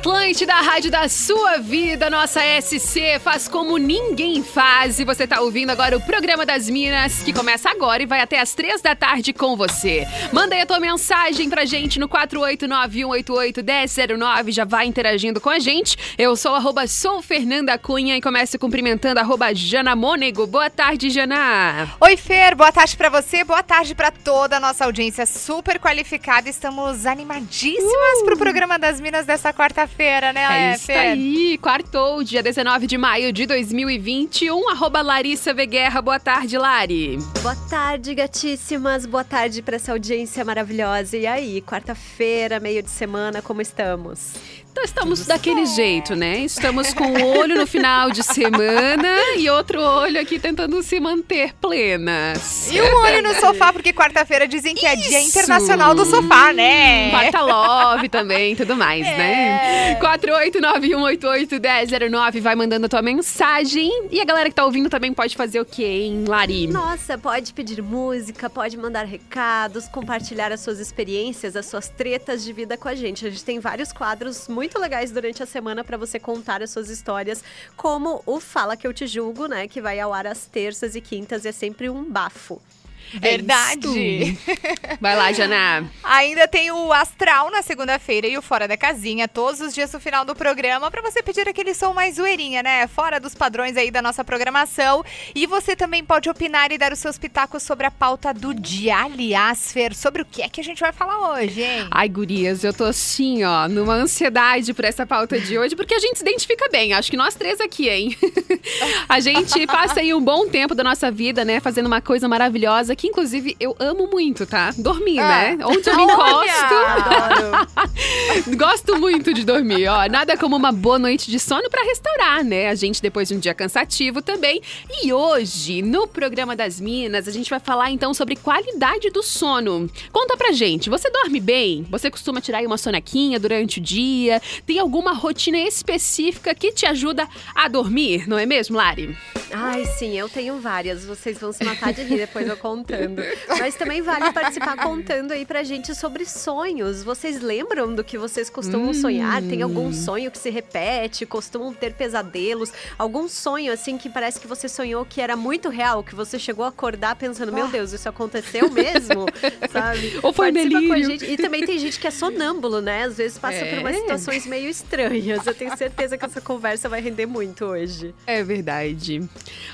Atlântida, a rádio da sua vida, nossa SC, faz como ninguém faz. E você tá ouvindo agora o programa das Minas, que começa agora e vai até as três da tarde com você. Manda aí a tua mensagem pra gente no 489-188-1009, já vai interagindo com a gente. Eu sou arroba sou Fernanda Cunha e começo cumprimentando arroba Jana Mônego. Boa tarde, Jana. Oi, Fer, boa tarde pra você, boa tarde pra toda a nossa audiência super qualificada. Estamos animadíssimas Uh! pro programa das Minas dessa quarta-feira, né, É isso Fer? aí, quartou, dia 19 de maio de 2021, arroba Larissa V. Guerra. Boa tarde, Lari. Boa tarde, gatíssimas. Boa tarde para essa audiência maravilhosa. E aí, quarta-feira, meio de semana, como estamos? Então estamos daquele jeito, né? Estamos com um olho no final de semana e outro olho aqui tentando se manter plenas. E um olho no sofá, porque quarta-feira dizem que é Dia Isso. Internacional do Sofá, né? Quarta Love também, tudo mais, É. né? 489-188-1009, vai mandando a tua mensagem. E a galera que tá ouvindo também pode fazer o quê, hein, Lari? Nossa, pode pedir música, pode mandar recados, compartilhar as suas experiências, as suas tretas de vida com a gente. A gente tem vários quadros muito legais durante a semana para você contar as suas histórias, como o Fala Que Eu Te Julgo, né? Que vai ao ar às terças e quintas e é sempre um bafo. Verdade. Vai lá, Jana. Ainda tem o Astral na segunda-feira e o Fora da Casinha, todos os dias no final do programa, pra você pedir aquele som mais zoeirinha, né? Fora dos padrões aí da nossa programação. E você também pode opinar e dar os seus pitacos sobre a pauta do dia. Aliás, Fer, sobre o que é que a gente vai falar hoje, hein? Ai, gurias, eu tô assim, ó, numa ansiedade por essa pauta de hoje, porque a gente se identifica bem. Acho que nós três aqui, hein? a gente passa aí um bom tempo da nossa vida, né, fazendo uma coisa maravilhosa, que inclusive eu amo muito, tá? Dormir, Ah. né? Onde eu me encosto. Gosto muito de dormir, ó. Nada como uma boa noite de sono pra restaurar, né? A gente depois de um dia cansativo também. E hoje, no programa das Minas, a gente vai falar então sobre qualidade do sono. Conta pra gente, você dorme bem? Você costuma tirar aí uma sonequinha durante o dia? Tem alguma rotina específica que te ajuda a dormir, não é mesmo, Lari? Ai, sim, eu tenho várias. Vocês vão se matar de rir depois eu contando. Mas também vale participar contando aí pra gente sobre sonhos. Vocês lembram do que vocês costumam sonhar? Tem algum sonho que se repete? Costumam ter pesadelos? Algum sonho, assim, que parece que você sonhou que era muito real? Que você chegou a acordar pensando, meu Deus, isso aconteceu mesmo? Sabe? Ou foi Participa delírio. E também tem gente que é sonâmbulo, né? Às vezes passa por umas É. situações meio estranhas. Eu tenho certeza que essa conversa vai render muito hoje. É verdade.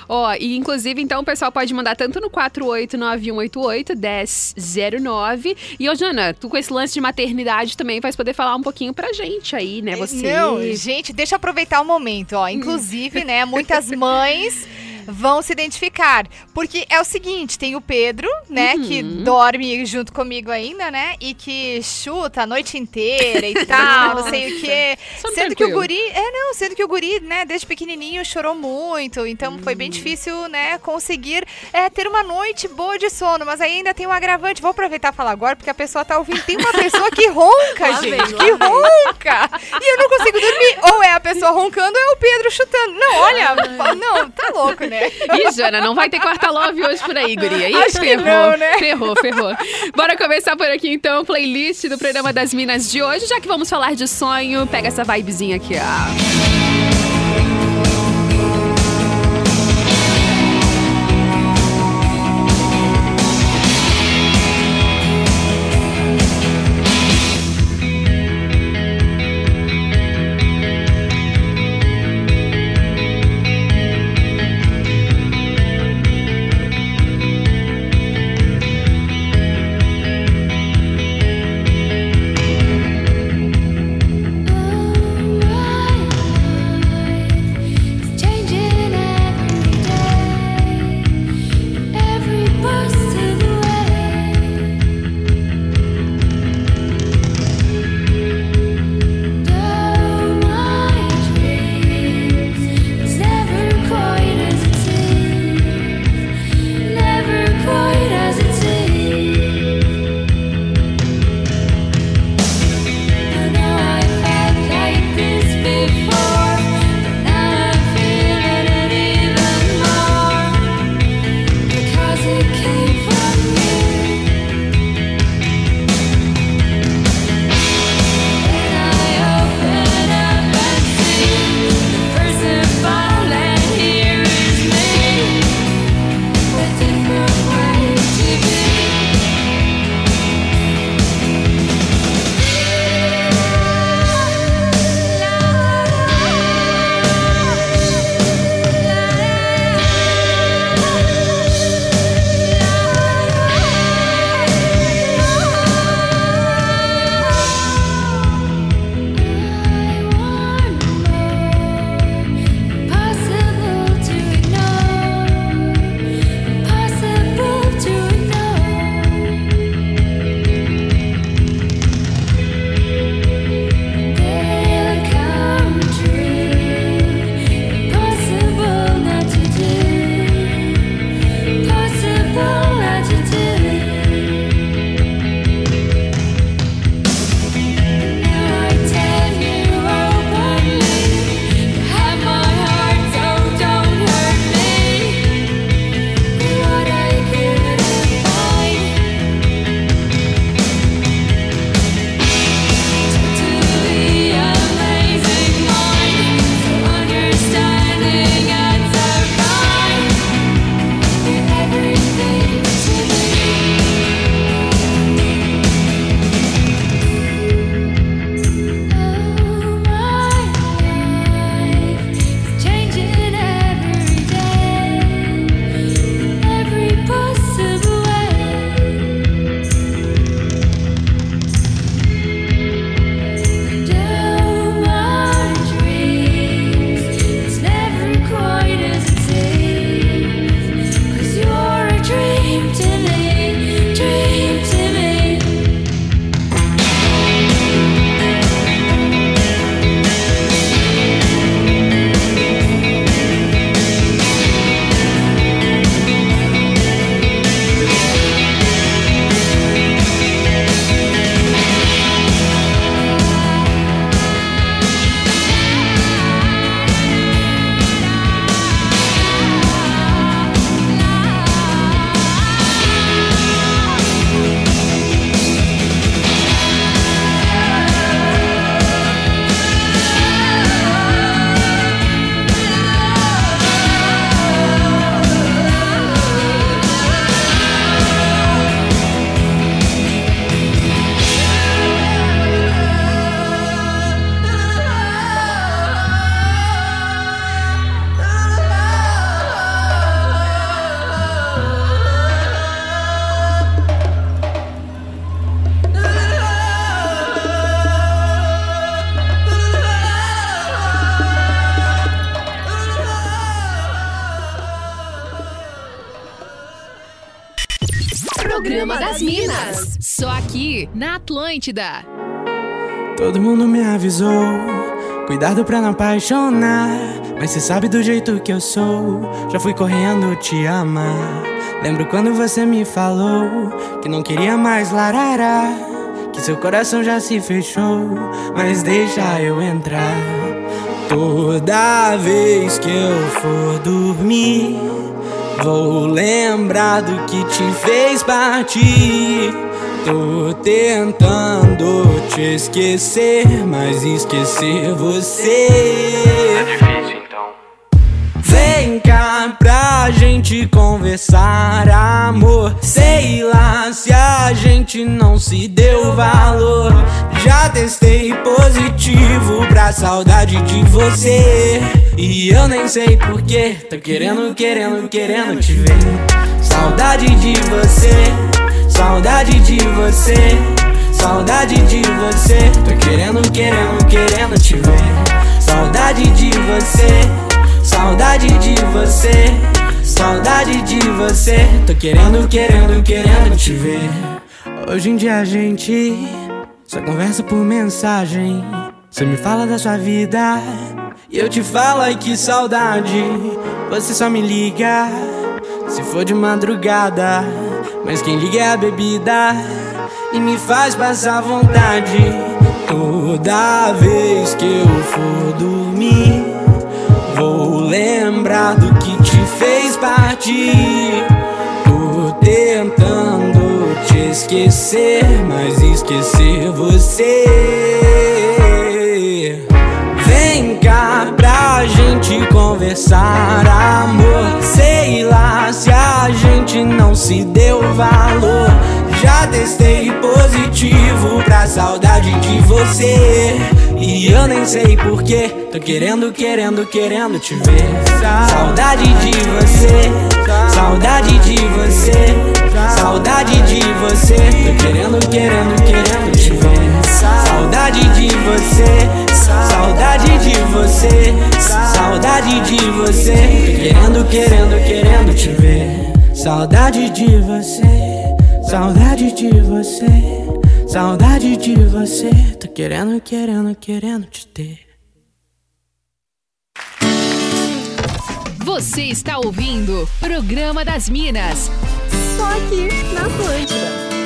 Ó, e inclusive, então, o pessoal pode mandar tanto no 489-188-1009. E, ô, Jana, tu com esse lance de maternidade também vai poder falar um pouquinho pra gente aí, né? Você. Não, gente, deixa eu aproveitar o momento, ó. Inclusive, né, muitas mães vão se identificar. Porque é o seguinte, tem o Pedro, né, Uhum. que dorme junto comigo ainda, né, e que chuta a noite inteira e tal, não sei o quê. Sono Sendo que o tranquilo. guri, é não, sendo que o guri, né, desde pequenininho chorou muito, então foi Hum. bem difícil, né, conseguir é, ter uma noite boa de sono, mas aí ainda tem um agravante. Vou aproveitar e falar agora, porque a pessoa tá ouvindo. Tem uma pessoa que ronca, Lá gente, vem, que ronca. E eu não consigo dormir. Ou é a pessoa roncando ou é o Pedro chutando. Não, olha, não, tá louco, né? Ih, Jana, não vai ter quarta love hoje por aí, guria. Ih, Acho ferrou, não, né? ferrou, ferrou. Bora começar por aqui, então, playlist do programa das Minas de hoje. Já que vamos falar de sonho, pega essa vibezinha aqui, ó. Atlântida. Todo mundo me avisou. Cuidado pra não apaixonar. Mas cê sabe do jeito que eu sou. Já fui correndo te amar. Lembro quando você me falou que não queria mais larará. Que seu coração já se fechou. Mas deixa eu entrar. Toda vez que eu for dormir. Vou lembrar do que te fez partir. Tô tentando te esquecer, mas esquecer você. É difícil então. Vem cá pra gente conversar, amor. Sei lá se a gente não se deu valor. Já testei positivo pra saudade de você. E eu nem sei porquê. Tô querendo, querendo, querendo te ver. Saudade de você, saudade de você. Saudade de você. Tô querendo, querendo, querendo te ver. Saudade de você. Saudade de você, saudade de você. Tô querendo, querendo, querendo te ver. Hoje em dia a gente só conversa por mensagem. Você me fala da sua vida e eu te falo, ai que saudade. Você só me liga se for de madrugada. Mas quem liga é a bebida e me faz passar vontade. Toda vez que eu for dormir. Vou lembrar do que te fez partir. Tô tentando te esquecer, mas esquecer você. Vem cá pra gente conversar, amor. Sei lá gente não se deu valor. Já testei positivo pra saudade de você. E eu nem sei porquê. Tô querendo, querendo, querendo te ver. Saudade de você, saudade de você, saudade de você. Tô querendo, querendo, querendo te ver. Saudade de você, saudade de você, saudade de você. Tô querendo, querendo, querendo te ver. Saudade de você, saudade de você. Saudade de você, tô querendo, querendo, querendo te ter. Você está ouvindo Programa das Minas. Só aqui na Atlântida.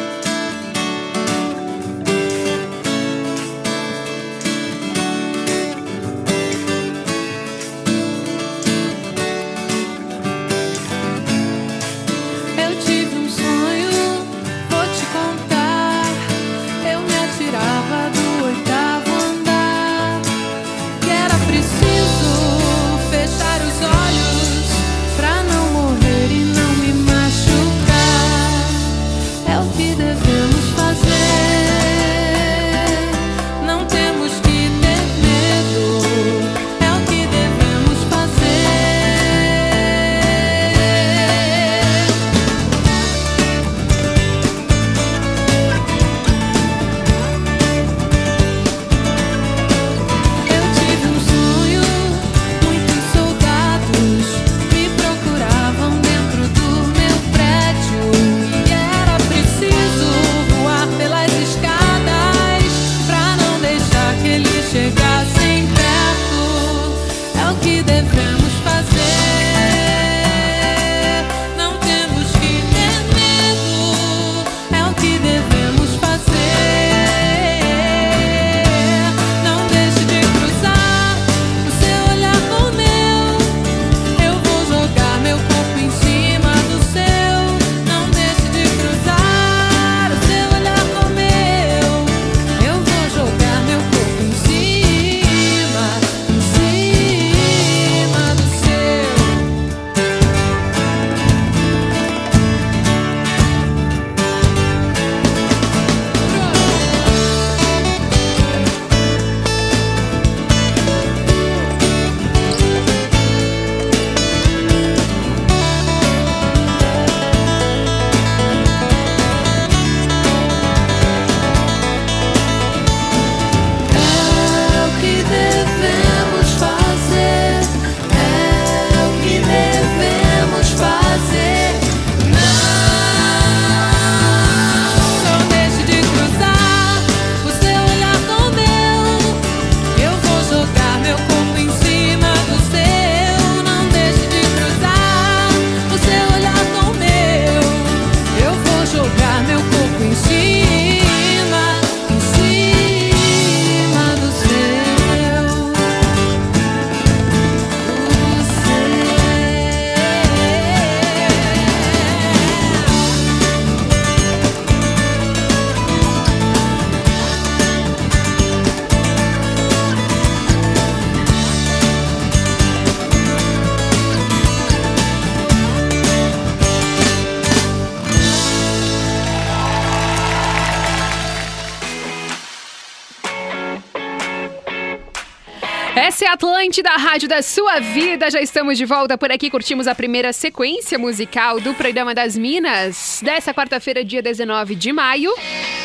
Rádio da sua vida. Já estamos de volta por aqui. Curtimos a primeira sequência musical do programa das Minas dessa quarta-feira, dia 19 de maio.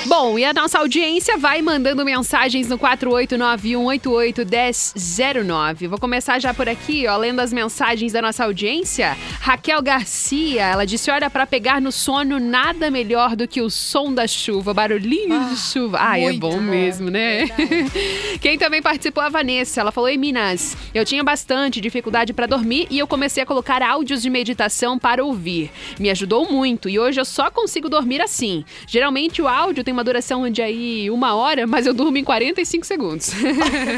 Bom, e a nossa audiência vai mandando mensagens no 489-188-1009. Vou começar já por aqui, ó, lendo as mensagens da nossa audiência. Raquel Garcia, ela disse: Olha, para pegar no sono, nada melhor do que o som da chuva, barulhinho de chuva. Ai, é bom bom. mesmo, né? Quem também participou, a Vanessa. Ela falou: Ei, Minas, eu tinha bastante dificuldade para dormir e eu comecei a colocar áudios de meditação para ouvir. Me ajudou muito e hoje eu só consigo dormir assim. Geralmente o áudio tem uma duração de aí uma hora, mas eu durmo em 45 segundos.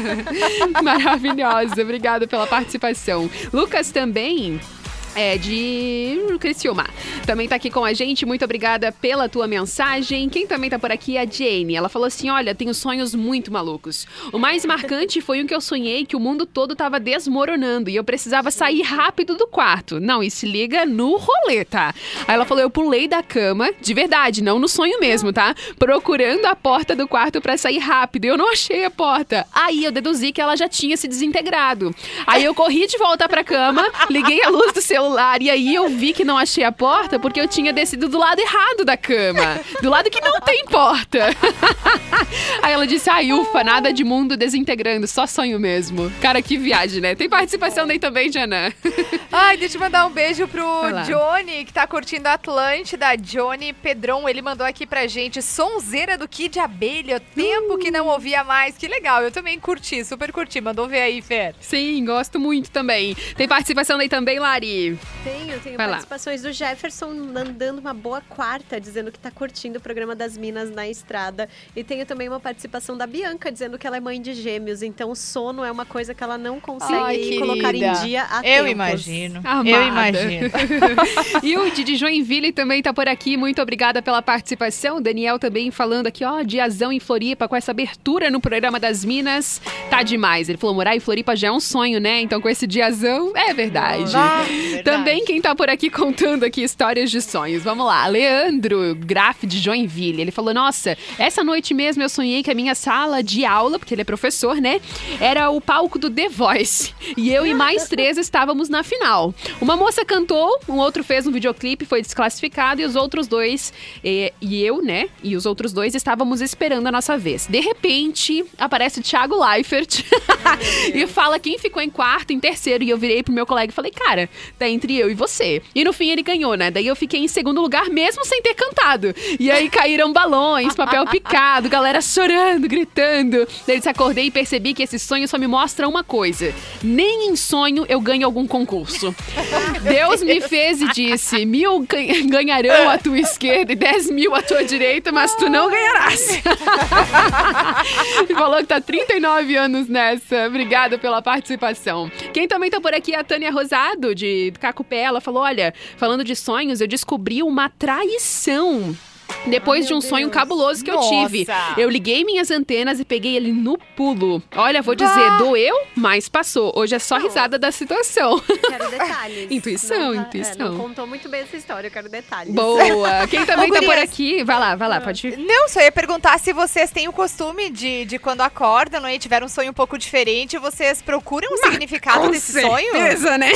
Maravilhosa, obrigada pela participação. Lucas também. É, de Criciúma. Também tá aqui com a gente, muito obrigada pela tua mensagem. Quem também tá por aqui é a Jane. Ela falou assim: olha, tenho sonhos muito malucos. O mais marcante foi um que eu sonhei que o mundo todo tava desmoronando e eu precisava sair rápido do quarto. Não, e se liga no rolê, tá? Aí ela falou: eu pulei da cama, de verdade, não no sonho mesmo, tá? Procurando a porta do quarto pra sair rápido. Eu não achei a porta. Aí eu deduzi que ela já tinha se desintegrado. Aí eu corri de volta pra cama, liguei a luz do celular e aí eu vi que não achei a porta porque eu tinha descido do lado errado da cama. Do lado que não tem porta. Aí ela disse: ai, ufa, nada de mundo desintegrando, só sonho mesmo. Cara, que viagem, né? Tem participação daí também, Jana. Ai, deixa eu mandar um beijo pro. Johnny, que tá curtindo a Atlântida. Johnny Pedron, ele mandou aqui pra gente sonzeira do Kid Abelha. Tempo que Uh. não ouvia mais. Que legal, eu também curti, super curti. Mandou ver aí, Fer. Sim, gosto muito também. Tem participação daí também, Lari. Tenho, tenho Vai lá. participações do Jefferson mandando uma boa quarta, dizendo que tá curtindo o programa das Minas na estrada. E tenho também uma participação da Bianca, dizendo que ela é mãe de gêmeos, então o sono é uma coisa que ela não consegue Ai, colocar em dia há Eu tempos. imagino. Amada. Eu imagino. e o Didi Joinville também tá por aqui. Muito obrigada pela participação. O Daniel também falando aqui, ó, diazão em Floripa com essa abertura no programa das Minas. Tá demais. Ele falou: morar em Floripa já é um sonho, né? Então com esse diazão, é verdade. Ah, verdade. Também quem tá por aqui contando aqui histórias de sonhos. Vamos lá, Leandro Graf de Joinville. Ele falou: Nossa, essa noite mesmo eu sonhei que a minha sala de aula, porque ele é professor, né? Era o palco do The Voice. E eu e mais três estávamos na final. Uma moça cantou, um outro fez um videoclipe, foi desclassificado, e os outros dois, eh, e eu, né? E os outros dois estávamos esperando a nossa vez. De repente, aparece Thiago Leifert e fala quem ficou em quarto, em terceiro. E eu virei pro meu colega e falei, cara, tá entre eu e você. E no fim ele ganhou, né? Daí eu fiquei em segundo lugar mesmo sem ter cantado. E aí caíram balões, papel picado, galera chorando, gritando. Daí eu acordei e percebi que esse sonho só me mostra uma coisa. Nem em sonho eu ganho algum concurso. Deus me fez e disse: mil gan- ganharão à tua esquerda e dez mil à tua direita, mas tu não ganharás. falou que tá 39 anos nessa. Obrigada pela participação. Quem também tá por aqui é a Tânia Rosado, de Cacupé. Ela falou: olha, falando de sonhos, eu descobri uma traição. Depois de um sonho cabuloso que eu tive. Nossa. Eu liguei minhas antenas e peguei ele no pulo. Olha, vou dizer, doeu, mas passou. Hoje é só risada da situação. Quero detalhes. Intuição, Não tá- intuição. É, não contou muito bem essa história, eu quero detalhes. Boa! Quem também Ô, tá por aqui, vai lá, vai lá, pode ir. Não, só ia perguntar se vocês têm o costume de, de quando acordam né, e tiveram um sonho um pouco diferente, vocês procuram o significado desse sonho? né?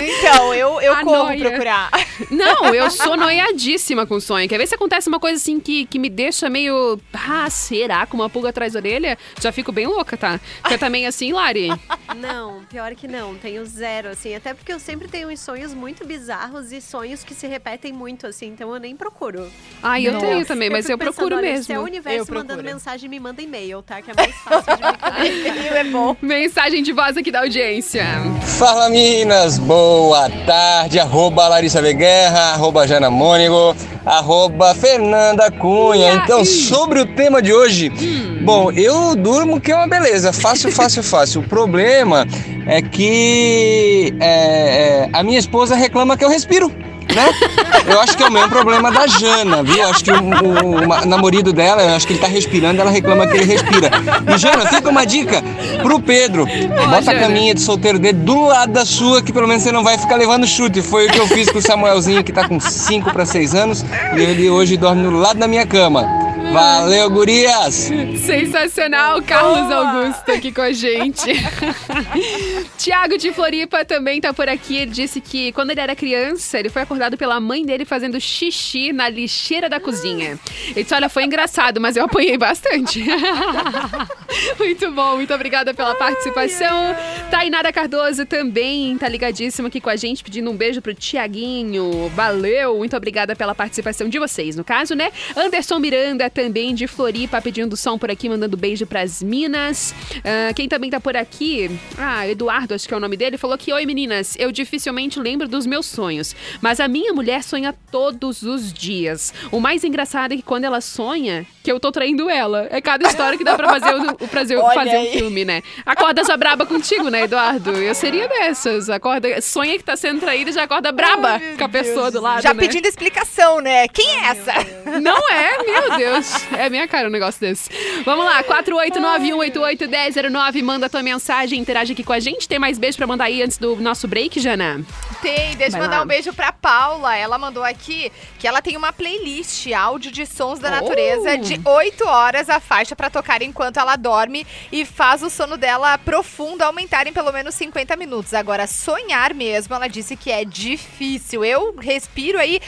Então, eu, eu A corro noia. procurar. Não, eu sou noiadíssima com sonho. Quer ver se acontece uma coisa assim que, que me deixa meio. Ah, será? Com uma pulga atrás da orelha? Já fico bem louca, tá? Você também assim, Lari? Não, pior que não, tenho zero, assim, até porque eu sempre tenho uns sonhos muito bizarros e sonhos que se repetem muito, assim, então eu nem procuro. Ai, eu Nossa. tenho também, mas fico eu procuro pensando, mesmo. Se é o Eu universo mandando mensagem, me manda e-mail, tá? Que é mais fácil de me é bom. Mensagem de voz aqui da audiência. Fala Minas, boa tarde, arroba Larissa Veguerra, arroba Jana Mônigo, arroba Fernanda Cunha. Então, sobre o tema de hoje, bom, eu durmo que é uma beleza, fácil, fácil, fácil. O problema é que é, é, a minha esposa reclama que eu respiro. Né? Eu acho que é o mesmo problema da Jana, viu? Acho que o, o, o namorado dela, eu acho que ele tá respirando, ela reclama que ele respira. E Jana, fica uma dica pro Pedro. Bota a caminha de solteiro dele do lado da sua, que pelo menos você não vai ficar levando chute. Foi o que eu fiz com o Samuelzinho, que tá com 5 para 6 anos, e ele hoje dorme no lado da minha cama. Valeu, gurias! Sensacional, Carlos Augusto aqui com a gente. Tiago de Floripa também tá por aqui. Ele disse que quando ele era criança, ele foi acordado pela mãe dele fazendo xixi na lixeira da cozinha. Ele disse: Olha, foi engraçado, mas eu apanhei bastante. muito bom, muito obrigada pela participação. Tainara Cardoso também tá ligadíssima aqui com a gente, pedindo um beijo pro Tiaguinho. Valeu, muito obrigada pela participação de vocês, no caso, né? Anderson Miranda também de Floripa pedindo som por aqui, mandando beijo pras Minas. Ah, quem também tá por aqui, ah, Eduardo, acho que é o nome dele, falou que: Oi meninas, eu dificilmente lembro dos meus sonhos, mas a minha mulher sonha todos os dias. O mais engraçado é que quando ela sonha, que eu tô traindo ela. É cada história que dá pra fazer o, o prazer Olha fazer um aí. filme, né? Acorda já braba contigo, né, Eduardo? Eu seria dessas. Acorda, sonha que tá sendo traída e já acorda braba Ai, com a pessoa Deus. do lado. Já né? pedindo explicação, né? Quem é essa? Não é, meu Deus. É minha cara um negócio desse. Vamos lá, 489-188-1009. Manda tua mensagem, interage aqui com a gente. Tem mais beijo pra mandar aí antes do nosso break, Jana? Tem, deixa eu mandar um beijo pra Paula. Ela mandou aqui que ela tem uma playlist áudio de sons da Oh. natureza de 8 horas a faixa pra tocar enquanto ela dorme e faz o sono dela profundo aumentar em pelo menos 50 minutos. Agora, sonhar mesmo, ela disse que é difícil. Eu respiro aí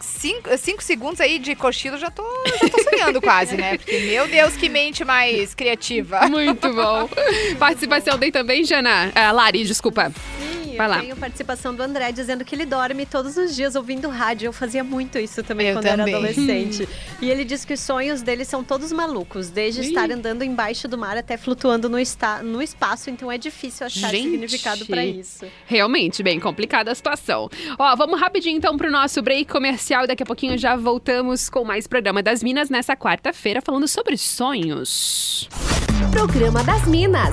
5 segundos aí de cochilo, já tô, já tô sonhando quase, né? Porque, meu Deus, que mente mais criativa. Muito bom. Participação tem também, Jana? Ah, Lari, desculpa. Vai eu lá. tenho participação do André dizendo que ele dorme todos os dias ouvindo rádio. Eu fazia muito isso também Eu quando também. era adolescente. e ele diz que os sonhos dele são todos malucos, desde Ih. estar andando embaixo do mar até flutuando no, esta- no espaço, então é difícil achar Gente. significado pra isso. Realmente, bem complicada a situação. Ó, vamos rapidinho então pro nosso break comercial. Daqui a pouquinho já voltamos com mais programa das Minas nessa quarta-feira, falando sobre sonhos. Programa das Minas.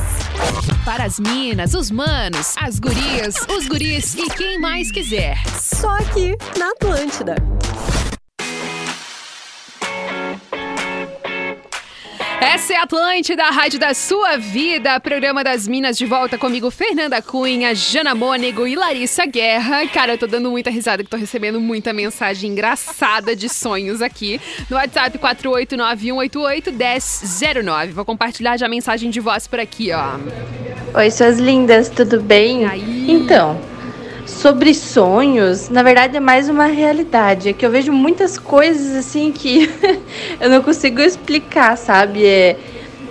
Para as minas, os manos, as gurias, os guris e quem mais quiser. Só aqui na Atlântida. Essa é a Atlântida, a rádio da sua vida. Programa das Minas de volta comigo, Fernanda Cunha, Jana Mônego e Larissa Guerra. Cara, eu tô dando muita risada que tô recebendo muita mensagem engraçada de sonhos aqui no WhatsApp 489-188-1009. Vou compartilhar já a mensagem de voz por aqui, ó. Oi, suas lindas, tudo bem? Aí? Então, sobre sonhos, na verdade é mais uma realidade. É que eu vejo muitas coisas assim que eu não consigo explicar, sabe? É,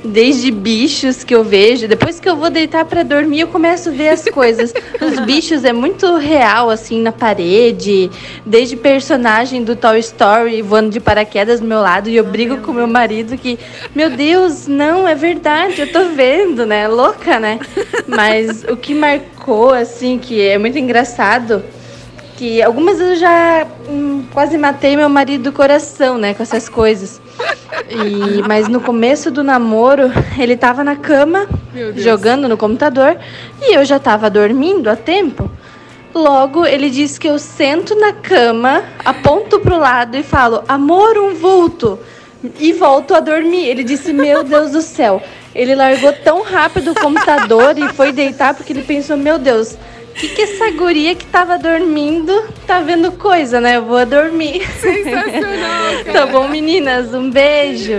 desde bichos que eu vejo, depois que eu vou deitar pra dormir, eu começo a ver as coisas. Os bichos é muito real, assim, na parede. Desde personagem do Toy Story voando de paraquedas do meu lado. E eu brigo com meu marido que, meu Deus, não, é verdade, eu tô vendo, né? Louca, né? Mas o que marcou, assim, que é muito engraçado, que algumas vezes eu já hum, quase matei meu marido do coração, né? Com essas coisas. E, mas no começo do namoro, ele tava na cama, jogando no computador, e eu já tava dormindo há tempo. Logo, ele diz que eu sento na cama, aponto pro lado e falo, amor, um vulto. E volto a dormir. Ele disse, meu Deus do céu. Ele largou tão rápido o computador e foi deitar porque ele pensou, meu Deus, que, que essa guria que tava dormindo tá vendo coisa, né? Eu vou dormir. Sensacional, Tá bom, meninas? Um beijo.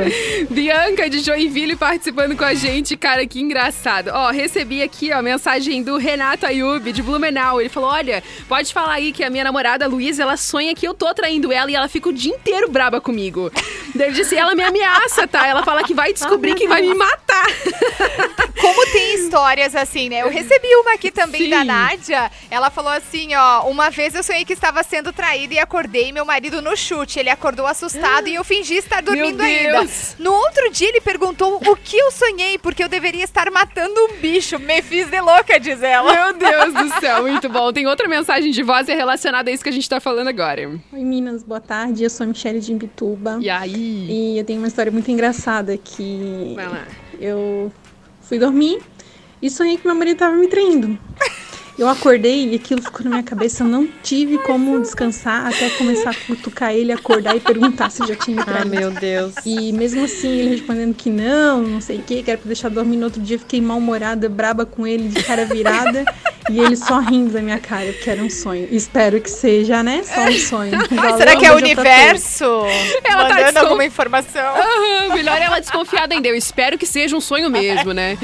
Bianca de Joinville participando com a gente, cara, que engraçado. Ó, recebi aqui, ó, mensagem do Renato Ayub, de Blumenau. Ele falou: olha, pode falar aí que a minha namorada Luísa, ela sonha que eu tô traindo ela e ela fica o dia inteiro braba comigo. Daí Ele disse: ela me ameaça, tá? Ela fala que vai descobrir que vai me matar. Como tem histórias assim, né? Eu recebi uma aqui também Sim. da Nádia. Ela falou assim, ó. Uma vez eu sonhei que estava sendo traída e acordei meu marido no chute. Ele acordou assustado e eu fingi estar dormindo ainda. Deus. No outro dia ele perguntou o que eu sonhei, porque eu deveria estar matando um bicho. Me fiz de louca, diz ela. Meu Deus do céu, muito bom. Tem outra mensagem de voz e é relacionada a isso que a gente tá falando agora. Oi, Minas, boa tarde. Eu sou a Michelle de Imbituba. E aí? E eu tenho uma história muito engraçada que Vai lá. eu fui dormir e sonhei que meu marido tava me traindo. Eu acordei e aquilo ficou na minha cabeça. Eu não tive como descansar até começar a cutucar ele, acordar e perguntar se já tinha me Ah, traído. meu Deus. E mesmo assim, ele respondendo que não, não sei o que, que era pra deixar dormir no outro dia, fiquei mal-humorada, braba com ele, de cara virada. e ele só rindo da minha cara, porque era um sonho. Espero que seja, né? Só um sonho. Valeu, Será que é o universo Ela tá mandando descon- alguma informação? Aham, melhor ela desconfiada ainda. Eu espero que seja um sonho mesmo, né?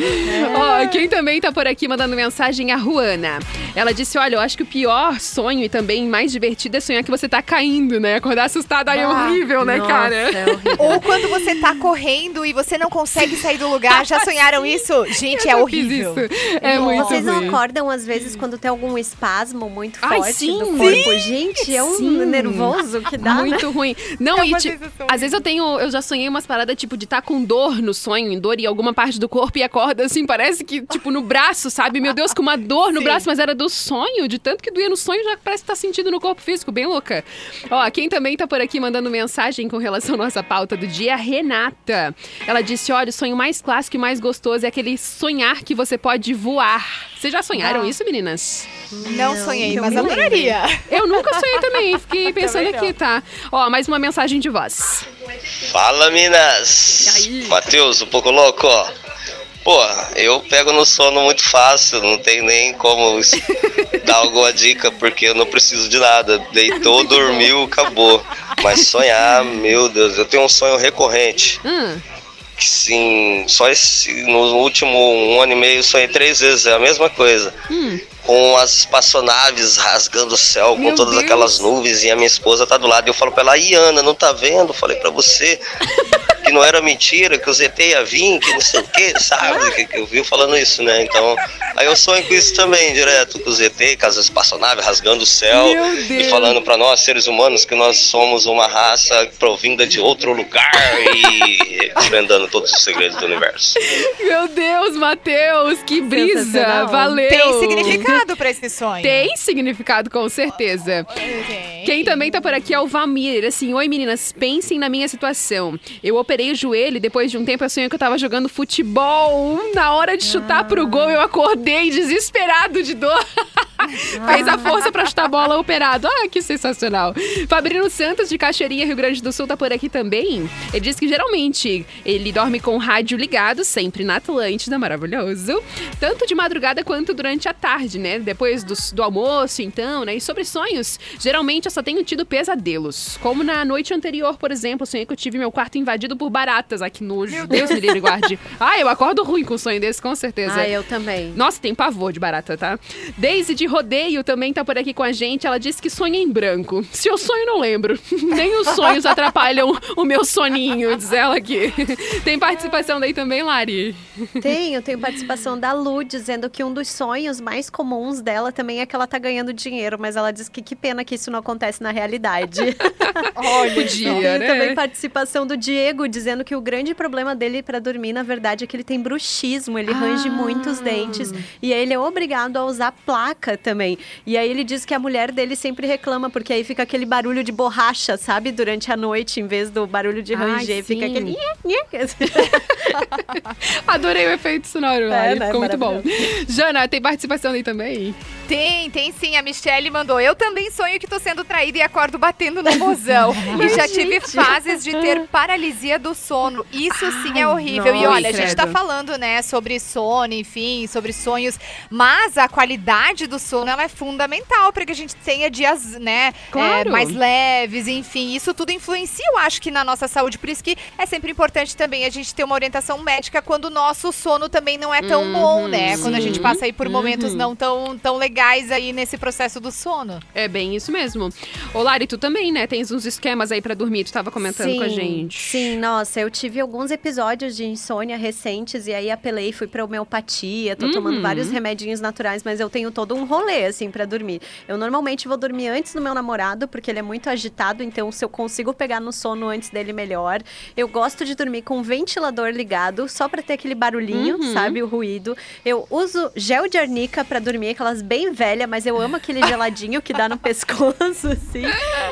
Ó, quem também tá por aqui mandando mensagem é a Ruana. Ela disse: Olha, eu acho que o pior sonho e também mais divertido é sonhar que você tá caindo, né? Acordar assustada aí é Ah, horrível, né, Nossa, cara? é horrível. Ou quando você tá correndo e você não consegue sair do lugar. Já sonharam isso? Gente, é Eu fiz horrível. isso. É muito Vocês não ruim. acordam, às vezes, quando tem algum espasmo muito Ai, forte sim, do corpo? Gente, é um Sim. nervoso que dá, né? Muito ruim. Não, É e tipo, às vezes eu tenho, eu já sonhei umas paradas tipo de estar com dor no sonho, em dor em alguma parte do corpo e acorda assim, parece que tipo no braço, sabe? Meu Deus, com uma dor no Sim. braço, mas era do sonho, de tanto que doía no sonho, já parece que tá sentindo no corpo físico, bem louca. Ó, quem também tá por aqui mandando mensagem com relação à nossa pauta do dia, é a Renata. Ela disse: "Olha, o sonho mais clássico e mais gostoso é aquele sonhar que você pode voar". Vocês já sonharam Ah. isso, meninas? Não sonhei, não mas me adoraria. Eu nunca sonhei também, fiquei pensando Também aqui, tá? Ó, mais uma mensagem de voz. Fala, Minas! E aí? Matheus, um pouco louco, ó. Pô, eu pego no sono muito fácil, não tem nem como dar alguma dica, porque eu não preciso de nada. Deitou, dormiu, acabou. Mas sonhar, meu Deus, eu tenho um sonho recorrente. Hum, sim, só esse, no último um ano e meio sonhei três vezes, é a mesma coisa. hum. Com as espaçonaves rasgando o céu, Meu com todas Deus. aquelas nuvens, e a minha esposa tá do lado. E eu falo pra ela, "Ai, Ana, não tá vendo? Falei pra você que não era mentira, que o ZT ia vir, que não sei o que, sabe? Que, que eu vi falando isso, né? Então, aí eu sonho com isso também, direto, com o ZT, com as espaçonaves rasgando o céu e falando pra nós, seres humanos, que nós somos uma raça provinda de outro lugar e desvendando todos os segredos do universo. Meu Deus, Matheus, que brisa! Valeu! Tem significado pra esse sonho. Tem significado, com certeza. Quem também tá por aqui é o Valmir. Assim, oi meninas, pensem na minha situação. Eu operei o joelho e depois de um tempo eu sonhei que eu tava jogando futebol. Na hora de chutar pro gol, eu acordei desesperado de dor. Fez a força pra chutar a bola operado. Ah, que sensacional. Fabrino Santos, de Cachoeirinha, Rio Grande do Sul, tá por aqui também. Ele diz que geralmente ele dorme com o rádio ligado, sempre na Atlântida, maravilhoso. Tanto de madrugada quanto durante a tarde, né? Depois do, do almoço, então, né? E sobre sonhos, geralmente eu só tenho tido pesadelos. Como na noite anterior, por exemplo, sonhei que eu tive meu quarto invadido por baratas. Ai, que nojo. Deus me livre guarde. Ah, eu acordo ruim com um sonho desse, com certeza. Ah, eu também. Nossa, tem pavor de barata, tá? Daisy de Rodeio também tá por aqui com a gente. Ela disse que sonha em branco. Se eu sonho, não lembro. Nem os sonhos atrapalham o meu soninho, diz ela aqui. Tem participação daí também, Lari? Tenho, tenho participação da Lu dizendo que um dos sonhos mais comuns dela também é que ela tá ganhando dinheiro, mas ela diz que que pena que isso não acontece na realidade. Olha, Podia, né? também participação do Diego dizendo que o grande problema dele pra dormir, na verdade, é que ele tem bruxismo, ele range Ah. muitos dentes e aí ele é obrigado a usar placa também. E aí ele diz que a mulher dele sempre reclama porque aí fica aquele barulho de borracha, sabe, durante a noite em vez do barulho de Ai, ranger, fica sim. aquele Adorei o efeito sonoro, Lari. né? Ficou muito bom. Jana, tem participação aí também? Tem, tem sim. A Michelle mandou. Eu também sonho que tô sendo traída e acordo batendo no mozão. e já tive fases de ter paralisia do sono. Isso sim é horrível. e nossa. olha, a gente tá Credo. falando, né, sobre sono, enfim, sobre sonhos. Mas a qualidade do sono, ela é fundamental para que a gente tenha dias, né, Claro. é, mais leves, enfim. Isso tudo influencia, eu acho, que na nossa saúde. Por isso que é sempre importante também a gente ter uma orientação médica quando o nosso sono também não é tão bom, né? Quando a gente sim. passa aí por momentos Uhum. não tão, tão legais aí nesse processo do sono. É bem isso mesmo. Ô, Lari, tu também, né? Tens uns esquemas aí pra dormir, tu tava comentando com a gente. Sim, nossa, eu tive alguns episódios de insônia recentes e aí apelei, fui pra homeopatia, tô tomando Uhum. vários remedinhos naturais, mas eu tenho todo um rolê, assim, pra dormir. Eu normalmente vou dormir antes do meu namorado, porque ele é muito agitado, então se eu consigo pegar no sono antes dele, melhor. Eu gosto de dormir com o ventilador ligado, só pra ter aquele barulhinho, Uhum. sabe, o ruído. Eu uso gel de arnica pra dormir, aquelas bem velhas, mas eu amo aquele geladinho que dá no pescoço, assim.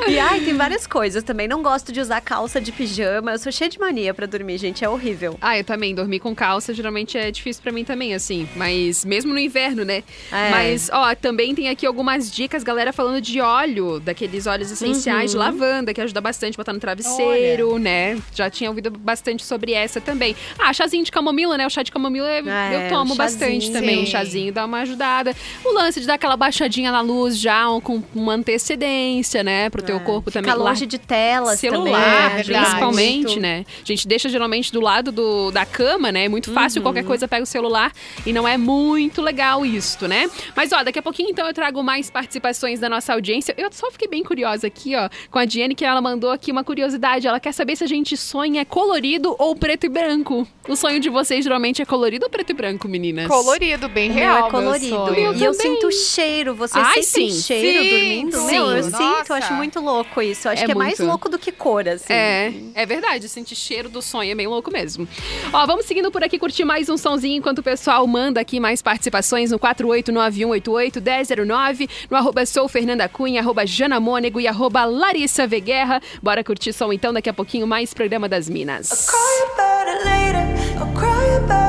E ai, tem várias coisas também. Não gosto de usar calça de pijama. Eu sou cheia de mania pra dormir, gente. É horrível. Ah, eu também. Dormir com calça geralmente é difícil pra mim também, assim. Mas mesmo no inverno, né? É. Mas, ó, também tem aqui algumas dicas, galera falando de óleo, daqueles óleos essenciais de Uhum. lavanda, que ajuda bastante a botar no travesseiro, né? Já tinha ouvido bastante sobre essa também. Ah, chazinho de camomila, né? O chá de camomila É, eu tomo o bastante chazinho. também. O Sim. chazinho dá uma ajudada. O lance de dar aquela baixadinha na luz já um- com uma antecedência, né? Pro teu É, corpo ficar também. Longe de telas celular, também. é principalmente, Muito. Né? A gente deixa geralmente do lado do, da cama, né? É muito fácil, qualquer coisa pega o celular e não é muito legal isto, né? Mas ó, daqui a pouquinho então eu trago mais participações da nossa audiência. Eu só fiquei bem curiosa aqui, ó, com a Diane, que ela mandou aqui uma curiosidade. Ela quer saber se a gente sonha colorido ou preto e branco. O sonho de vocês geralmente é colorido ou preto e branco, meninas? Colorido, bem O meu real. é meu colorido. sonho. E eu sinto cheiro. Vocês Ai, sentem sim. cheiro Sim, dormindo? sim. Meu, eu sinto. Nossa. Eu acho muito louco isso. Eu acho É que é mais muito. louco do que cor, assim. É, é verdade, sentir cheiro do sonho é bem louco mesmo. Ó, vamos seguindo por aqui, curtir mais um sonzinho enquanto o pessoal manda aqui mais participações no 48918811009, no arroba sou Fernanda Cunha, arroba Jana Mônego e arroba Larissa V. Guerra. Bora curtir som então, daqui a pouquinho mais Programa das Minas. cry about it later. I'll cry about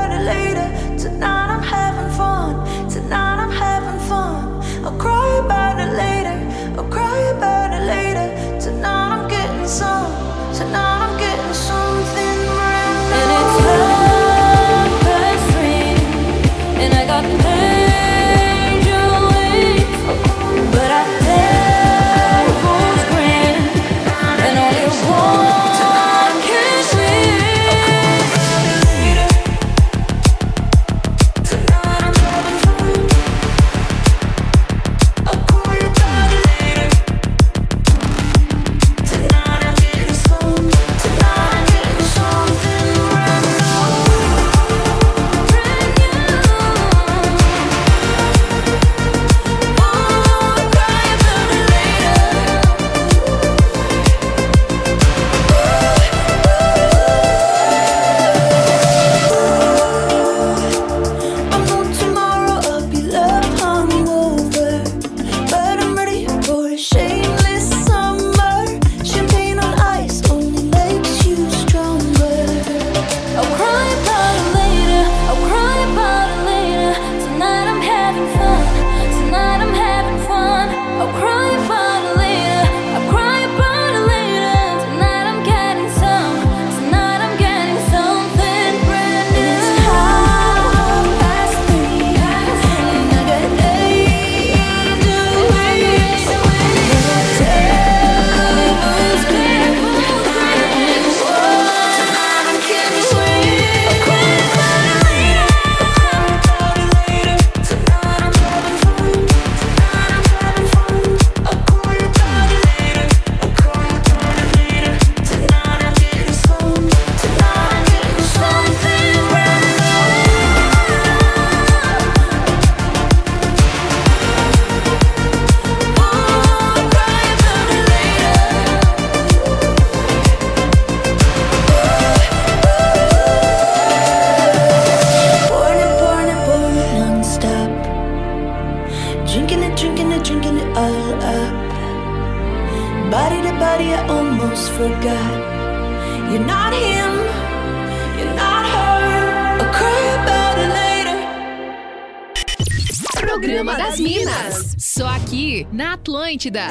Programa das Minas. Só aqui na Atlântida.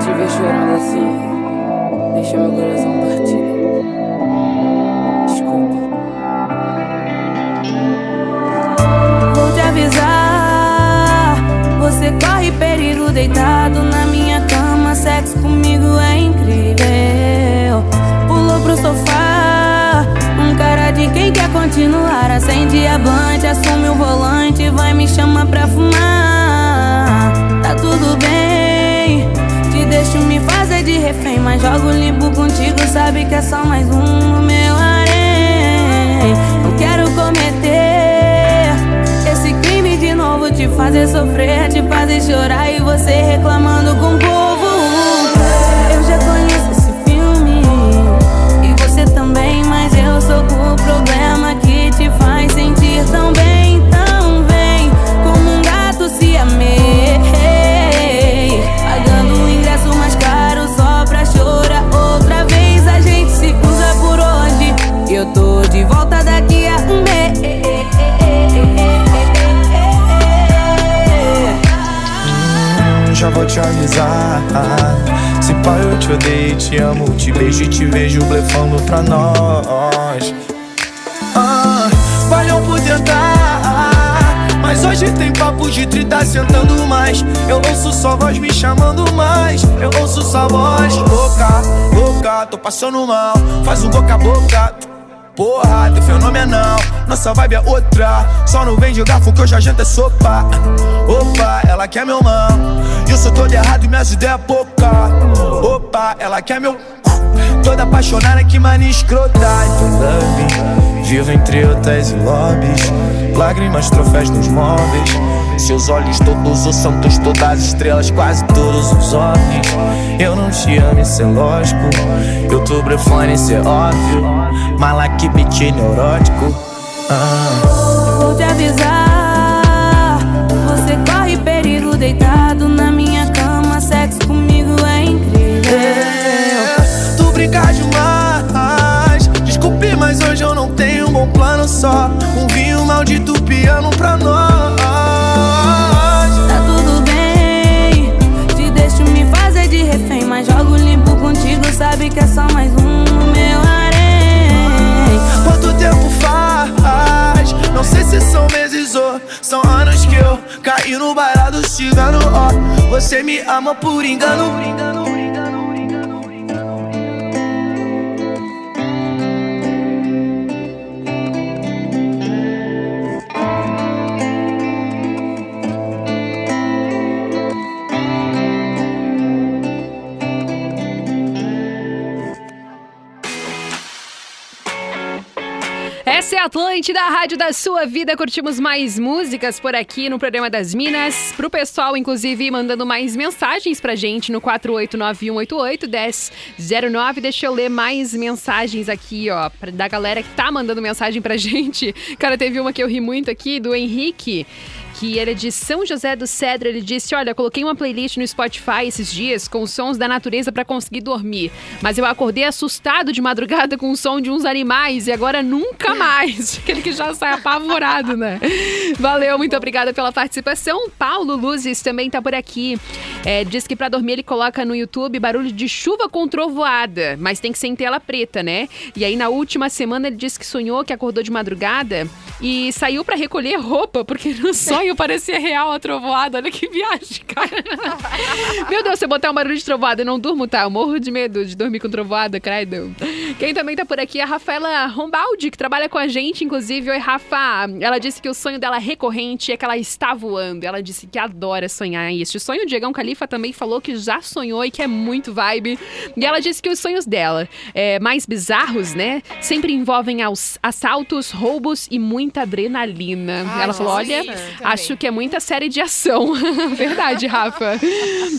Te ver chorando assim deixa meu coração partido. Desculpa. Vou te avisar. Você corre perigo deitado na minha cama. Sexo comigo é sofá. Um cara de quem quer continuar. Acende a blunt, assume o volante. Vai me chamar pra fumar. Tá tudo bem. Te deixo me fazer de refém. Mas jogo limpo contigo. Sabe que é só mais um no meu harém. Não quero cometer esse crime de novo. Te fazer sofrer, te fazer chorar. E você reclamando com problema que te faz sentir tão bem, tão bem, como um gato se amei. Pagando o ingresso mais caro só pra chorar outra vez. A gente se cruza por hoje. Eu tô de volta daqui a um mês. Já vou te avisar. Se pai, eu te odeio, te amo, te beijo e te vejo blefando pra nós. Ah, valeu por tentar. Mas hoje tem papo de 30 sentando mais. Eu ouço só voz me chamando mais. Eu ouço só voz louca, louca. Tô passando mal, faz um boca a boca. Porra, teu fenomenal, nossa vibe é outra. Só não vem de garfo que hoje a gente é sopa. Opa, ela quer meu. E eu sou todo errado e minhas ideias é pouca. Opa, ela quer meu. Toda apaixonada que mania escrota. Love, vivo entre hotéis e lobbies. Lágrimas, troféus nos móveis. Seus olhos, todos os santos, todas as estrelas, quase todos os homens. Eu não te amo, isso é lógico. Eu tô brefone, isso é óbvio. Malaque, beat neurótico. Ah. Vou te avisar. Você corre perigo deitado na minha cama. Sexo comigo é incrível. É, tu brinca demais. Só. Um vinho maldito piano pra nós. Tá tudo bem. Te deixo me fazer de refém. Mas jogo limpo contigo. Sabe que é só mais um no meu harém. Quanto tempo faz? Não sei se são meses ou são anos que eu caí no bailado cigano. Ó, você me ama por engano. Essa é a Atlântida, a rádio da sua vida. Curtimos mais músicas por aqui no programa das Minas. Pro pessoal, inclusive, mandando mais mensagens pra gente no 489-188-1009. Deixa eu ler mais mensagens aqui, ó, da galera que tá mandando mensagem pra gente. Cara, teve uma que eu ri muito aqui, do Henrique. Que ele é de São José do Cedro. Ele disse: Olha, coloquei uma playlist no Spotify esses dias com sons da natureza pra conseguir dormir. Mas eu acordei assustado de madrugada com o som de uns animais e agora nunca mais. Aquele que já sai apavorado, né? Valeu, muito obrigada pela participação. Paulo Luzes também tá por aqui. É, diz que pra dormir ele coloca no YouTube barulho de chuva com trovoada, mas tem que ser em tela preta, né? E aí na última semana ele disse que sonhou que acordou de madrugada e saiu pra recolher roupa, porque no parecia real a trovoada. Olha que viagem, cara. Meu Deus, se eu botar um barulho de trovoada, eu não durmo, tá? Eu morro de medo de dormir com trovoada, credo. Quem também tá por aqui é a Rafaela Rombaldi, que trabalha com a gente, inclusive. Oi, Rafa. Ela disse que o sonho dela recorrente é que ela está voando. Ela disse que adora sonhar isso. O sonho, o Diegão Califa também falou que já sonhou e que é muito vibe. E ela disse que os sonhos dela, é, mais bizarros, né, sempre envolvem aos- assaltos, roubos e muita adrenalina. Ai, ela falou: olha, também. Acho que é muita série de ação. Verdade, Rafa.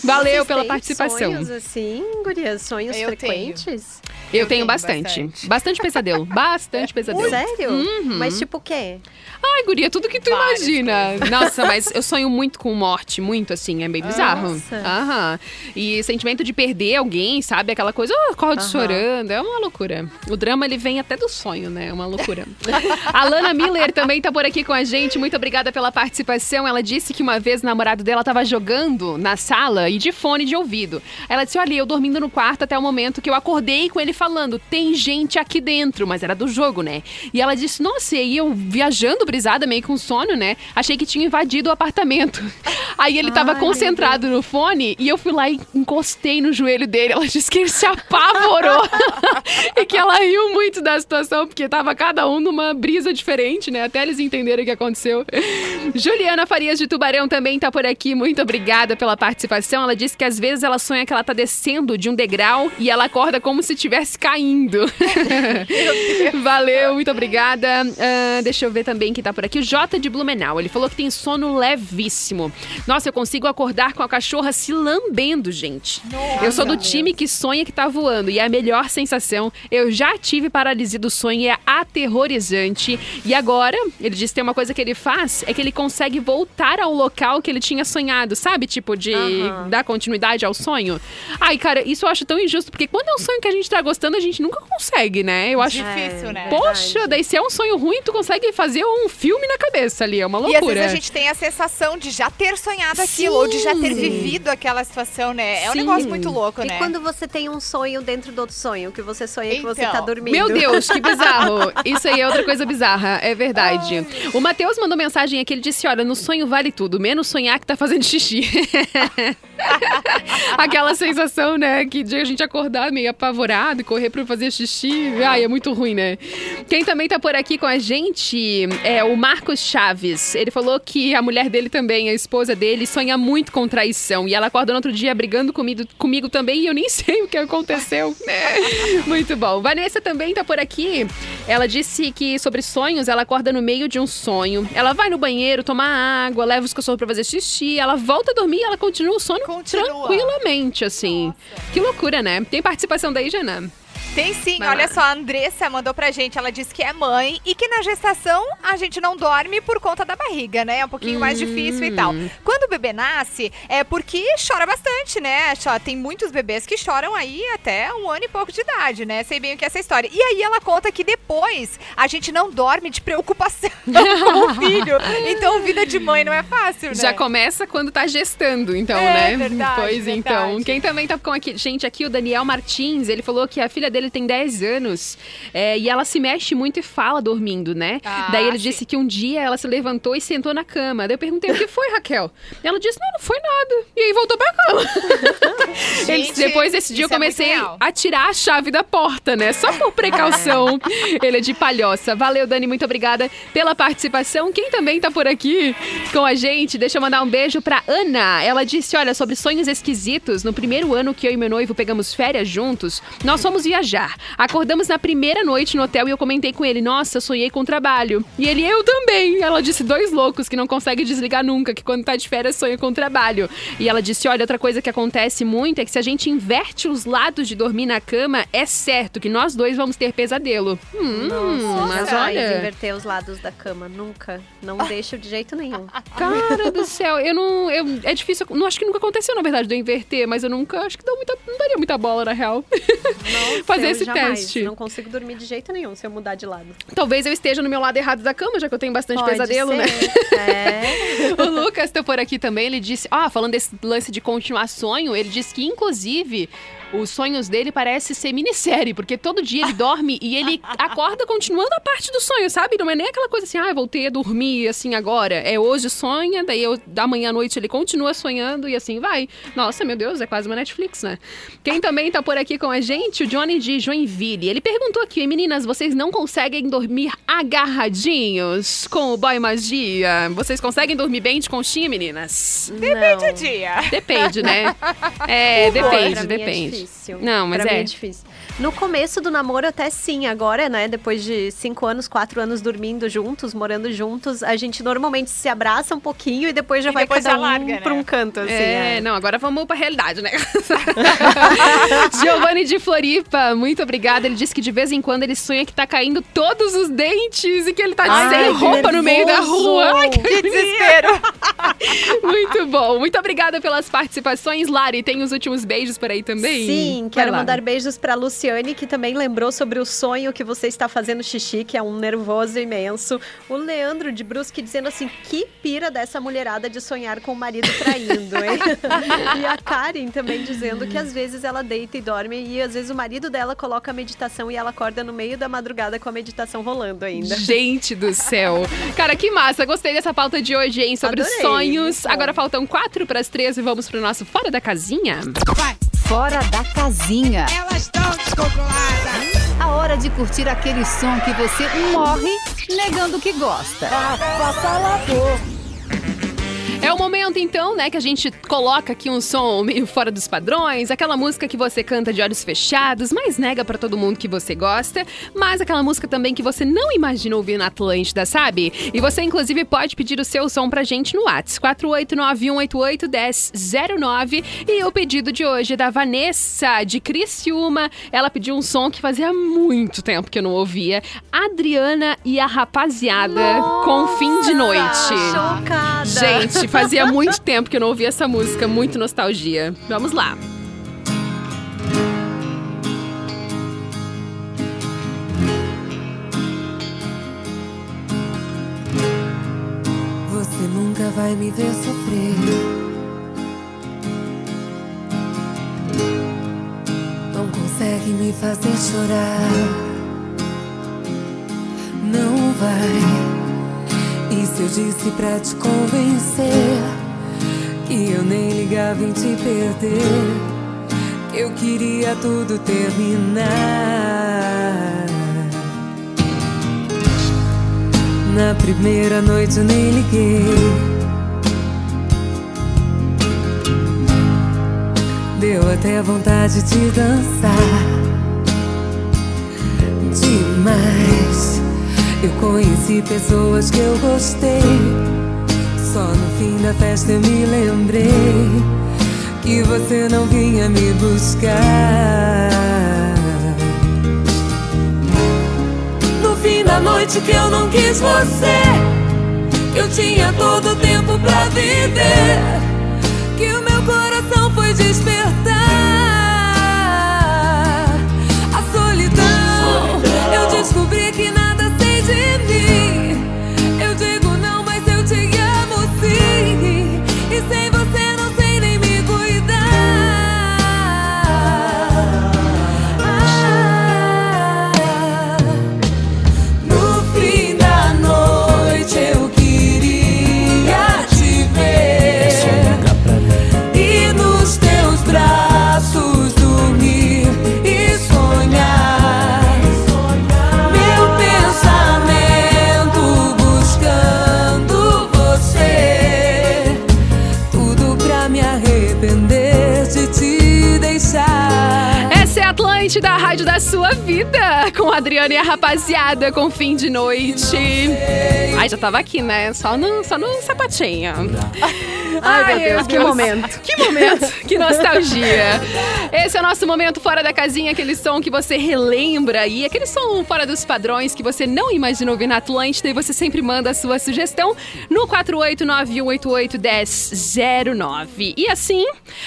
Valeu Vocês pela participação. Sonhos assim, gurias? Sonhos Eu frequentes? Eu, tenho, bastante. bastante. pesadelo. Bastante pesadelo. Sério? Uhum. Mas tipo o quê? Ai, guria, tudo que tu imagina. Nossa, mas eu sonho muito com morte, muito assim, é bem bizarro. Nossa. Aham. E sentimento de perder alguém, sabe? Aquela coisa, oh, acordo Aham. chorando, é uma loucura. O drama, ele vem até do sonho, né? É uma loucura. a Lana Miller também tá por aqui com a gente, muito obrigada pela participação. Ela disse que uma vez o namorado dela tava jogando na sala e de fone de ouvido. Ela disse, olha, eu dormindo no quarto até o momento que eu acordei com ele falando, tem gente aqui dentro, mas era do jogo, né? E ela disse, nossa, e aí eu viajando, brisada, meio com sono, né? Achei que tinha invadido o apartamento. Aí ele tava Ai, concentrado no fone e eu fui lá e encostei no joelho dele. Ela disse que ele se apavorou e que ela riu muito da situação, porque tava cada um numa brisa diferente, né? Até eles entenderem o que aconteceu. Juliana Farias de Tubarão também tá por aqui. Muito obrigada pela participação. Ela disse que às vezes ela sonha que ela tá descendo de um degrau e ela acorda como se estivesse caindo. Valeu, muito obrigada. Ah, deixa eu ver também quem tá por aqui. O Jota de Blumenau. Ele falou que tem sono levíssimo. Nossa, eu consigo acordar com a cachorra se lambendo, gente. eu sou do time que sonha que tá voando e é a melhor sensação. Eu já tive paralisia do sonho e é aterrorizante. E agora, ele disse que tem uma coisa que ele faz, é que ele consegue voltar ao local que ele tinha sonhado, sabe? Tipo, de Aham. dar continuidade ao sonho. Ai, cara, isso eu acho tão injusto, porque quando é um sonho que a gente tá gostando, gostando, a gente nunca consegue, né? Eu acho Difícil, né? Poxa, daí se é um sonho ruim, tu consegue fazer um filme na cabeça ali. É uma E loucura. às vezes a gente tem a sensação de já ter sonhado aquilo, ou de já ter vivido aquela situação, né? É um Sim. negócio muito louco, E né? quando você tem um sonho dentro do outro sonho, que você sonha que você tá Então. dormindo. Meu Deus, que bizarro. Isso aí é outra coisa bizarra, é verdade. O Matheus mandou mensagem aqui, ele disse, olha, no sonho vale tudo, menos sonhar que tá fazendo xixi. Aquela sensação, né, que de a gente acordar meio apavorado e correr pra fazer xixi, ai, é muito ruim, né? Quem também tá por aqui com a gente é o Marcos Chaves. Ele falou que a mulher dele também, a esposa dele, sonha muito com traição. E ela acorda no outro dia brigando comigo, comigo também e eu nem sei o que aconteceu. né? Muito bom. Vanessa também tá por aqui. Ela disse que sobre sonhos, ela acorda no meio de um sonho. Ela vai no banheiro tomar água, leva os cachorros pra fazer xixi, ela volta a dormir e ela continua o sono tranquilamente, assim. Que loucura, né? Tem participação daí, Jana? Tem sim, olha só, a Andressa mandou pra gente, ela disse que é mãe e que na gestação a gente não dorme por conta da barriga, né? É um pouquinho mais difícil e tal. Hum. Quando o bebê nasce, é porque chora bastante, né? Tem muitos bebês que choram aí até um ano e pouco de idade, né? Sei bem o que é essa história. E aí ela conta que depois a gente não dorme de preocupação com o filho. Então vida de mãe não é fácil, né? Já começa quando tá gestando, então, É, né? verdade, pois verdade. então. Quem também tá com aqui, gente aqui, o Daniel Martins, ele falou que a filha dele tem 10 anos é, e ela se mexe muito e fala dormindo, né? Ah, Daí ele sim. disse que um dia ela se levantou e sentou na cama. Daí eu perguntei o que foi, Raquel. Ela disse: Não, não foi nada. E aí voltou pra cama. Ele Gente, Depois desse dia eu é comecei real. a tirar a chave da porta, né? Só por precaução. Ele é de palhoça. Valeu, Dani, muito obrigada pela participação. Quem também tá por aqui com a gente, deixa eu mandar um beijo pra Ana. Ela disse: Olha, sobre sonhos esquisitos, no primeiro ano que eu e meu noivo pegamos férias juntos, nós fomos viajar. Acordamos na primeira noite no hotel e eu comentei com ele: Nossa, sonhei com trabalho. E ele, eu também. Ela disse: Dois loucos que não conseguem desligar nunca, que quando tá de férias sonha com trabalho. E ela disse: Olha, outra coisa que acontece muito é que se a gente inverte os lados de dormir na cama, é certo que nós dois vamos ter pesadelo. Hum, Nossa, mas olha. inverter os lados da cama, nunca. Não deixa de jeito nenhum. Cara do céu, eu não. Eu, é difícil. Não acho que nunca aconteceu, na verdade, de eu inverter, mas eu nunca. Acho que dou muita, não daria muita bola, na real. Fazer esse jamais, teste. Não consigo dormir de jeito nenhum se eu mudar de lado. Talvez eu esteja no meu lado errado da cama, já que eu tenho bastante Pode pesadelo, ser. né? É. o Lucas tá por aqui também, ele disse, ah, falando desse lance de continuar sonho, ele disse que, inclusive, os sonhos dele parece ser minissérie, porque todo dia ele dorme e ele acorda continuando a parte do sonho, sabe? Não é nem aquela coisa assim, ah, voltei a dormir assim agora. É hoje sonha, daí eu, da manhã à noite ele continua sonhando e assim vai. Nossa, meu Deus, é quase uma Netflix, né? Quem também tá por aqui com a gente, o Johnny de Joinville. Ele perguntou aqui, meninas, vocês não conseguem dormir agarradinhos com o boy magia? Vocês conseguem dormir bem de conchinha, meninas? Depende do dia. Depende, né? É, pra depende, depende. Difícil. Não, mas pra é. É difícil. No começo do namoro, até sim. Agora, né, depois de cinco anos, quatro anos dormindo juntos, morando juntos, a gente normalmente se abraça um pouquinho e depois já E vai depois cada já um larga, né? pra um canto, assim. É, é. não, agora vamos pra realidade, né? Giovanni de Floripa, muito obrigada. Ele disse que de vez em quando ele sonha que tá caindo todos os dentes e que ele tá Ai, sem roupa no meio da rua. Ai, que, Que desespero. Muito bom. Muito obrigada pelas participações, Lari. Tem os últimos beijos por aí também? Sim, quero mandar beijos pra Luciane, que também lembrou sobre o sonho que você está fazendo xixi, que é um nervoso imenso. O Leandro de Brusque dizendo assim: que pira dessa mulherada de sonhar com o marido traindo, hein? e a Karen também dizendo que às vezes ela deita e dorme e às vezes o marido dela coloca a meditação e ela acorda no meio da madrugada com a meditação rolando ainda. Gente do céu. Cara, que massa. Gostei dessa pauta de hoje, hein? Sobre Adorei, sonhos. Agora faltam quatro para as três e vamos pro nosso Fora da Casinha. Fora da casinha. Elas estão descontroladas. A hora de curtir aquele som que você morre negando que gosta. É o momento, então, né, que a gente coloca aqui um som meio fora dos padrões, aquela música que você canta de olhos fechados, mas nega pra todo mundo que você gosta, mas aquela música também que você não imagina ouvir na Atlântida, sabe? E você, inclusive, pode pedir o seu som pra gente no WhatsApp, 489-188-1009. E o pedido de hoje é da Vanessa, de Criciúma. Ela pediu um som que fazia muito tempo que eu não ouvia. Adriana e a Rapaziada, com Fim de Noite. Chocada! Gente, Fazia muito tempo que eu não ouvia essa música, muito nostalgia. Vamos lá. Você nunca vai me ver sofrer. não consegue me fazer chorar. Não vai. E se eu disse pra te convencer que eu nem ligava em te perder? Que eu queria tudo terminar. Na primeira noite eu nem liguei. Deu até vontade de dançar. Conheci pessoas que eu gostei. Só no fim da festa eu me lembrei que você não vinha me buscar. No fim da noite que eu não quis você, eu tinha todo o tempo pra viver. Que o meu coração foi despertar. A Atlântida, a rádio da sua vida. Com a Adriana e a rapaziada, com fim de noite. Ai, já tava aqui, né? Só no, só no sapatinho. Ai, meu Deus, que momento. Que momento, que nostalgia. Esse é o nosso momento fora da casinha, aquele som que você relembra e aquele som fora dos padrões que você não imaginou ver na Atlântida e você sempre manda a sua sugestão no 48918811009. E assim,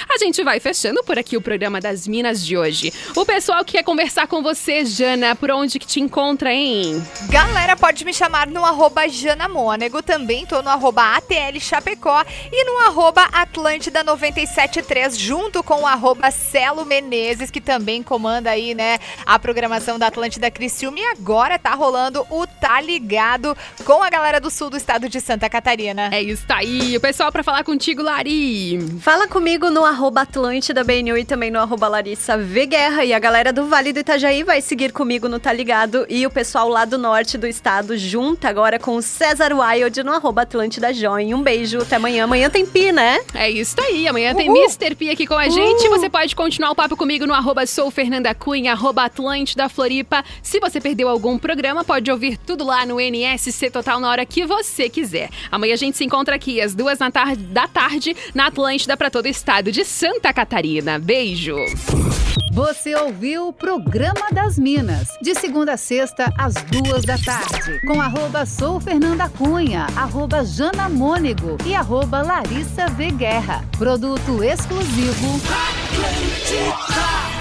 a gente vai fechando por aqui o programa das Minas de hoje. O pessoal que quer conversar com você, Jana, por onde que te encontra, hein? Galera, pode me chamar no arroba Janamônego, também tô no arroba ATL Chapecó e no arroba Atlântida 973, junto com o arroba Celo Menezes, que também comanda aí, né, a programação da Atlântida Criciúma e agora tá rolando o Tá Ligado com a galera do sul do estado de Santa Catarina. É isso tá aí. O pessoal pra falar contigo, Lari. Fala comigo no arroba Atlântida BNU e também no arroba Larissa V Guerra. E a galera do Vale do Itajaí vai seguir comigo no Tá Ligado. E o pessoal lá do norte do estado junta agora com o César Wild no arroba Atlântida Join. Um beijo, até amanhã. Amanhã tem Pi, né? É isso aí. Amanhã tem Mr. P aqui com a gente. Você pode continuar o papo comigo no arroba sou Fernanda Cunha, arroba Atlântida Floripa. Se você perdeu algum programa, pode ouvir tudo lá no NSC Total na hora que você quiser. Amanhã a gente se encontra aqui às duas na tar- da tarde na Atlântida para todo o estado de Santa Catarina. Beijo. Você ouviu o Programa das Minas, de segunda a sexta, às duas da tarde, com arroba sou Fernanda Cunha, arroba Jana Mônego e arroba Larissa V Guerra. Produto exclusivo. Atlântica.